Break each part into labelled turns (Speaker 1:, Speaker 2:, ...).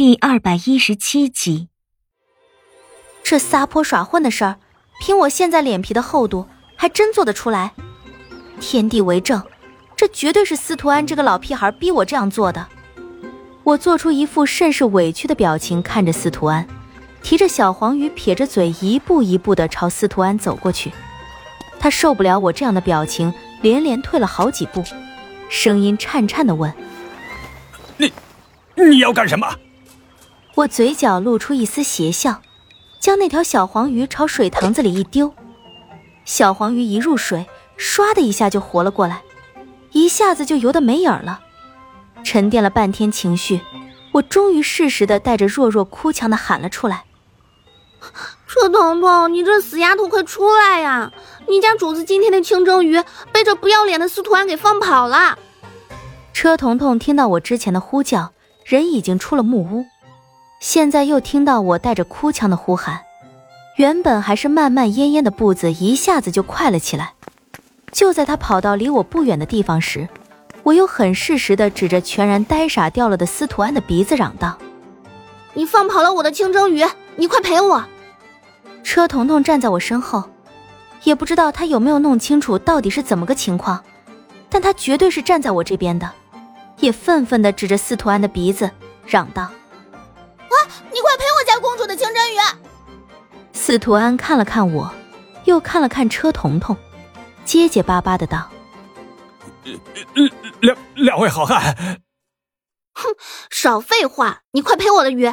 Speaker 1: 第二百一十七集，
Speaker 2: 这撒泼耍混的事儿，凭我现在脸皮的厚度，还真做得出来。天地为证，这绝对是司徒安这个老屁孩逼我这样做的。我做出一副甚是委屈的表情，看着司徒安，提着小黄鱼，撇着嘴，一步一步的朝司徒安走过去。他受不了我这样的表情，连连退了好几步，声音颤颤的问：“
Speaker 3: 你，你要干什么？”
Speaker 2: 我嘴角露出一丝邪笑，将那条小黄鱼朝水塘子里一丢，小黄鱼一入水，唰的一下就活了过来，一下子就游得没影儿了。沉淀了半天情绪，我终于适时的带着弱弱哭腔的喊了出来：“
Speaker 4: 车彤彤，你这死丫头，快出来呀！你家主子今天的清蒸鱼被这不要脸的司徒安给放跑了。”
Speaker 2: 车彤彤听到我之前的呼叫，人已经出了木屋。现在又听到我带着哭腔的呼喊，原本还是慢慢咽咽的步子一下子就快了起来。就在他跑到离我不远的地方时，我又很适时的指着全然呆傻掉了的司徒安的鼻子嚷道：“
Speaker 4: 你放跑了我的清蒸鱼，你快赔我！”
Speaker 2: 车彤彤站在我身后，也不知道他有没有弄清楚到底是怎么个情况，但他绝对是站在我这边的，也愤愤的指着司徒安的鼻子嚷道。
Speaker 4: 你快赔我家公主的清蒸鱼！
Speaker 2: 司徒安看了看我，又看了看车彤彤，结结巴巴的道：“
Speaker 3: 两两位好汉，
Speaker 4: 哼，少废话，你快赔我的鱼！”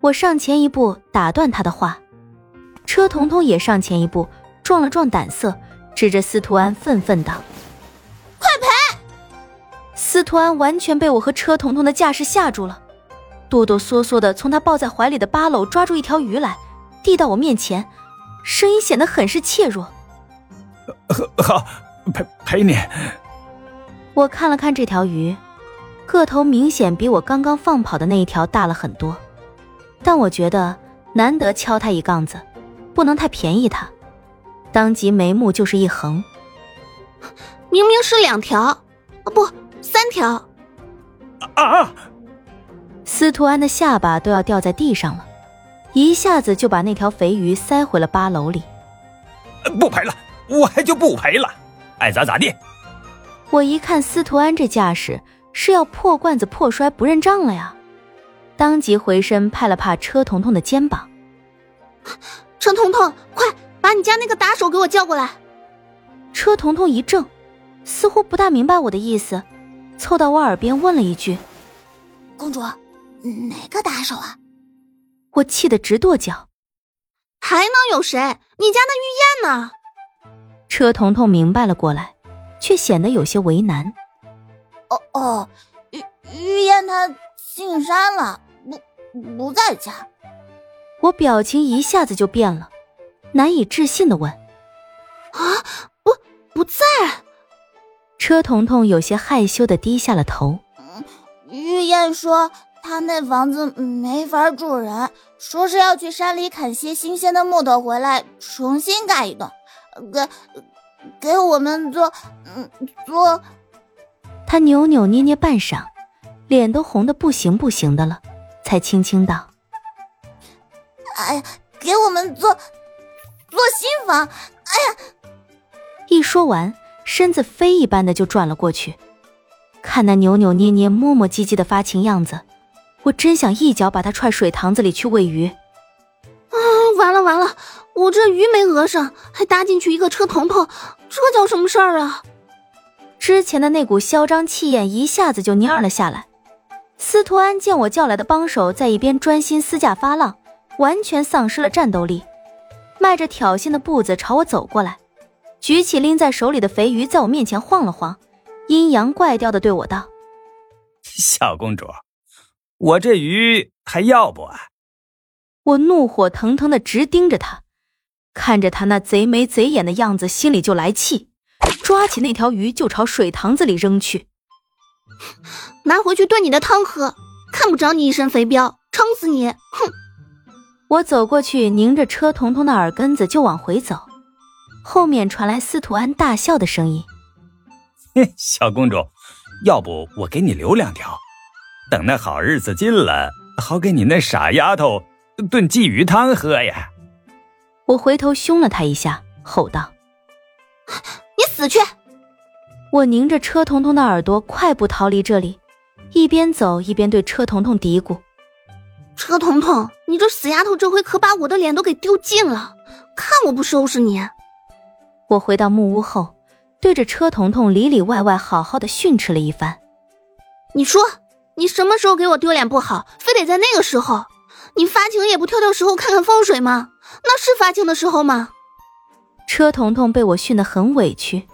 Speaker 2: 我上前一步打断他的话，车彤彤也上前一步，壮了壮胆色，指着司徒安愤愤道：“
Speaker 4: 快赔！”
Speaker 2: 司徒安完全被我和车彤彤的架势吓住了。哆哆嗦嗦的从他抱在怀里的八篓抓住一条鱼来，递到我面前，声音显得很是怯弱。
Speaker 3: 好，陪陪你。
Speaker 2: 我看了看这条鱼，个头明显比我刚刚放跑的那一条大了很多，但我觉得难得敲他一杠子，不能太便宜他，当即眉目就是一横。
Speaker 4: 明明是两条，啊不，三条。
Speaker 3: 啊！
Speaker 2: 司徒安的下巴都要掉在地上了，一下子就把那条肥鱼塞回了八楼里。
Speaker 3: 不赔了，我还就不赔了，爱咋咋地。
Speaker 2: 我一看司徒安这架势，是要破罐子破摔不认账了呀！当即回身拍了拍车彤彤的肩膀：“
Speaker 4: 车彤彤，快把你家那个打手给我叫过来。”
Speaker 2: 车彤彤一怔，似乎不大明白我的意思，凑到我耳边问了一句：“
Speaker 4: 公主。”哪个打手啊？
Speaker 2: 我气得直跺脚。
Speaker 4: 还能有谁？你家那玉燕呢？
Speaker 2: 车彤彤明白了过来，却显得有些为难。
Speaker 5: 哦哦，玉玉燕她进山了，不不在家。
Speaker 2: 我表情一下子就变了，难以置信的问：“
Speaker 4: 啊，不不在？”
Speaker 2: 车彤彤有些害羞的低下了头。
Speaker 5: 玉燕说。他那房子没法住人，说是要去山里砍些新鲜的木头回来，重新盖一栋，给给我们做，嗯，做。
Speaker 2: 他扭扭捏捏半晌，脸都红的不行不行的了，才轻轻道：“
Speaker 5: 哎呀，给我们做做新房。”哎呀！
Speaker 2: 一说完，身子飞一般的就转了过去，看那扭扭捏捏、磨磨唧唧的发情样子。我真想一脚把他踹水塘子里去喂鱼！
Speaker 4: 啊，完了完了，我这鱼没讹上，还搭进去一个车彤彤，这叫什么事儿啊？
Speaker 2: 之前的那股嚣张气焰一下子就蔫了下来。司徒安见我叫来的帮手在一边专心私架发浪，完全丧失了战斗力，迈着挑衅的步子朝我走过来，举起拎在手里的肥鱼，在我面前晃了晃，阴阳怪调的对我道：“
Speaker 3: 小公主。”我这鱼还要不啊？
Speaker 2: 我怒火腾腾的直盯着他，看着他那贼眉贼眼的样子，心里就来气，抓起那条鱼就朝水塘子里扔去。
Speaker 4: 拿回去炖你的汤喝，看不着你一身肥膘，撑死你！哼！
Speaker 2: 我走过去，拧着车彤彤的耳根子就往回走，后面传来司徒安大笑的声音：“
Speaker 3: 小公主，要不我给你留两条。”等那好日子近了，好给你那傻丫头炖鲫鱼汤喝呀。
Speaker 2: 我回头凶了他一下，吼道：“
Speaker 4: 你死去！”
Speaker 2: 我拧着车彤彤的耳朵，快步逃离这里，一边走一边对车彤彤嘀咕：“
Speaker 4: 车彤彤，你这死丫头，这回可把我的脸都给丢尽了，看我不收拾你！”
Speaker 2: 我回到木屋后，对着车彤彤里里外外好好的训斥了一番。
Speaker 4: 你说，你什么时候给我丢脸不好，非得在那个时候？你发情也不挑挑时候看看风水吗？那是发情的时候吗？
Speaker 2: 车彤彤被我训得很委屈。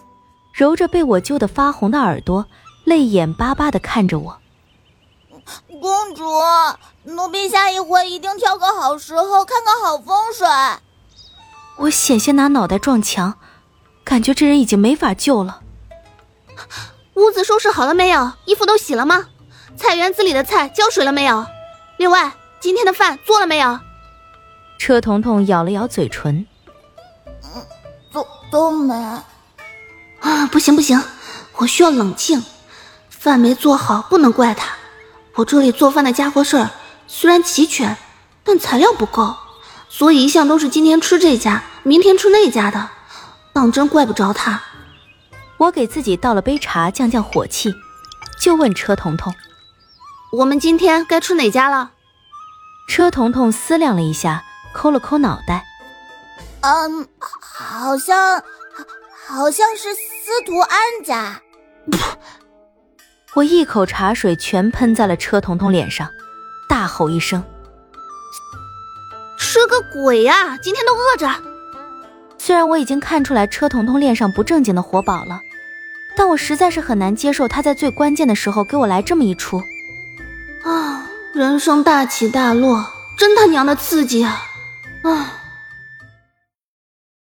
Speaker 2: 揉着被我揪得发红的耳朵，泪眼巴巴的看着我。
Speaker 5: 公主，奴婢下一回一定挑个好时候，看个好风水。
Speaker 2: 我险些拿脑袋撞墙，感觉这人已经没法救了。
Speaker 4: 屋子收拾好了没有？衣服都洗了吗？菜园子里的菜浇水了没有？另外，今天的饭做了没有？
Speaker 2: 车彤彤咬了咬嘴唇，
Speaker 5: 嗯，都都没。
Speaker 4: 啊，不行不行，我需要冷静。饭没做好不能怪他。我这里做饭的家伙事儿虽然齐全，但材料不够，所以一向都是今天吃这家，明天吃那家的。当真怪不着他。
Speaker 2: 我给自己倒了杯茶，降降火气，就问车彤彤：“
Speaker 4: 我们今天该吃哪家了？”
Speaker 2: 车彤彤思量了一下，抠了抠脑袋：“
Speaker 5: 嗯，好像。”好像是司徒安家。
Speaker 2: 我一口茶水全喷在了车彤彤脸上，大吼一声：“
Speaker 4: 吃个鬼呀！今天都饿着。”
Speaker 2: 虽然我已经看出来车彤彤脸上不正经的活宝了，但我实在是很难接受他在最关键的时候给我来这么一出。
Speaker 4: 啊，人生大起大落，真他娘的刺激啊！啊。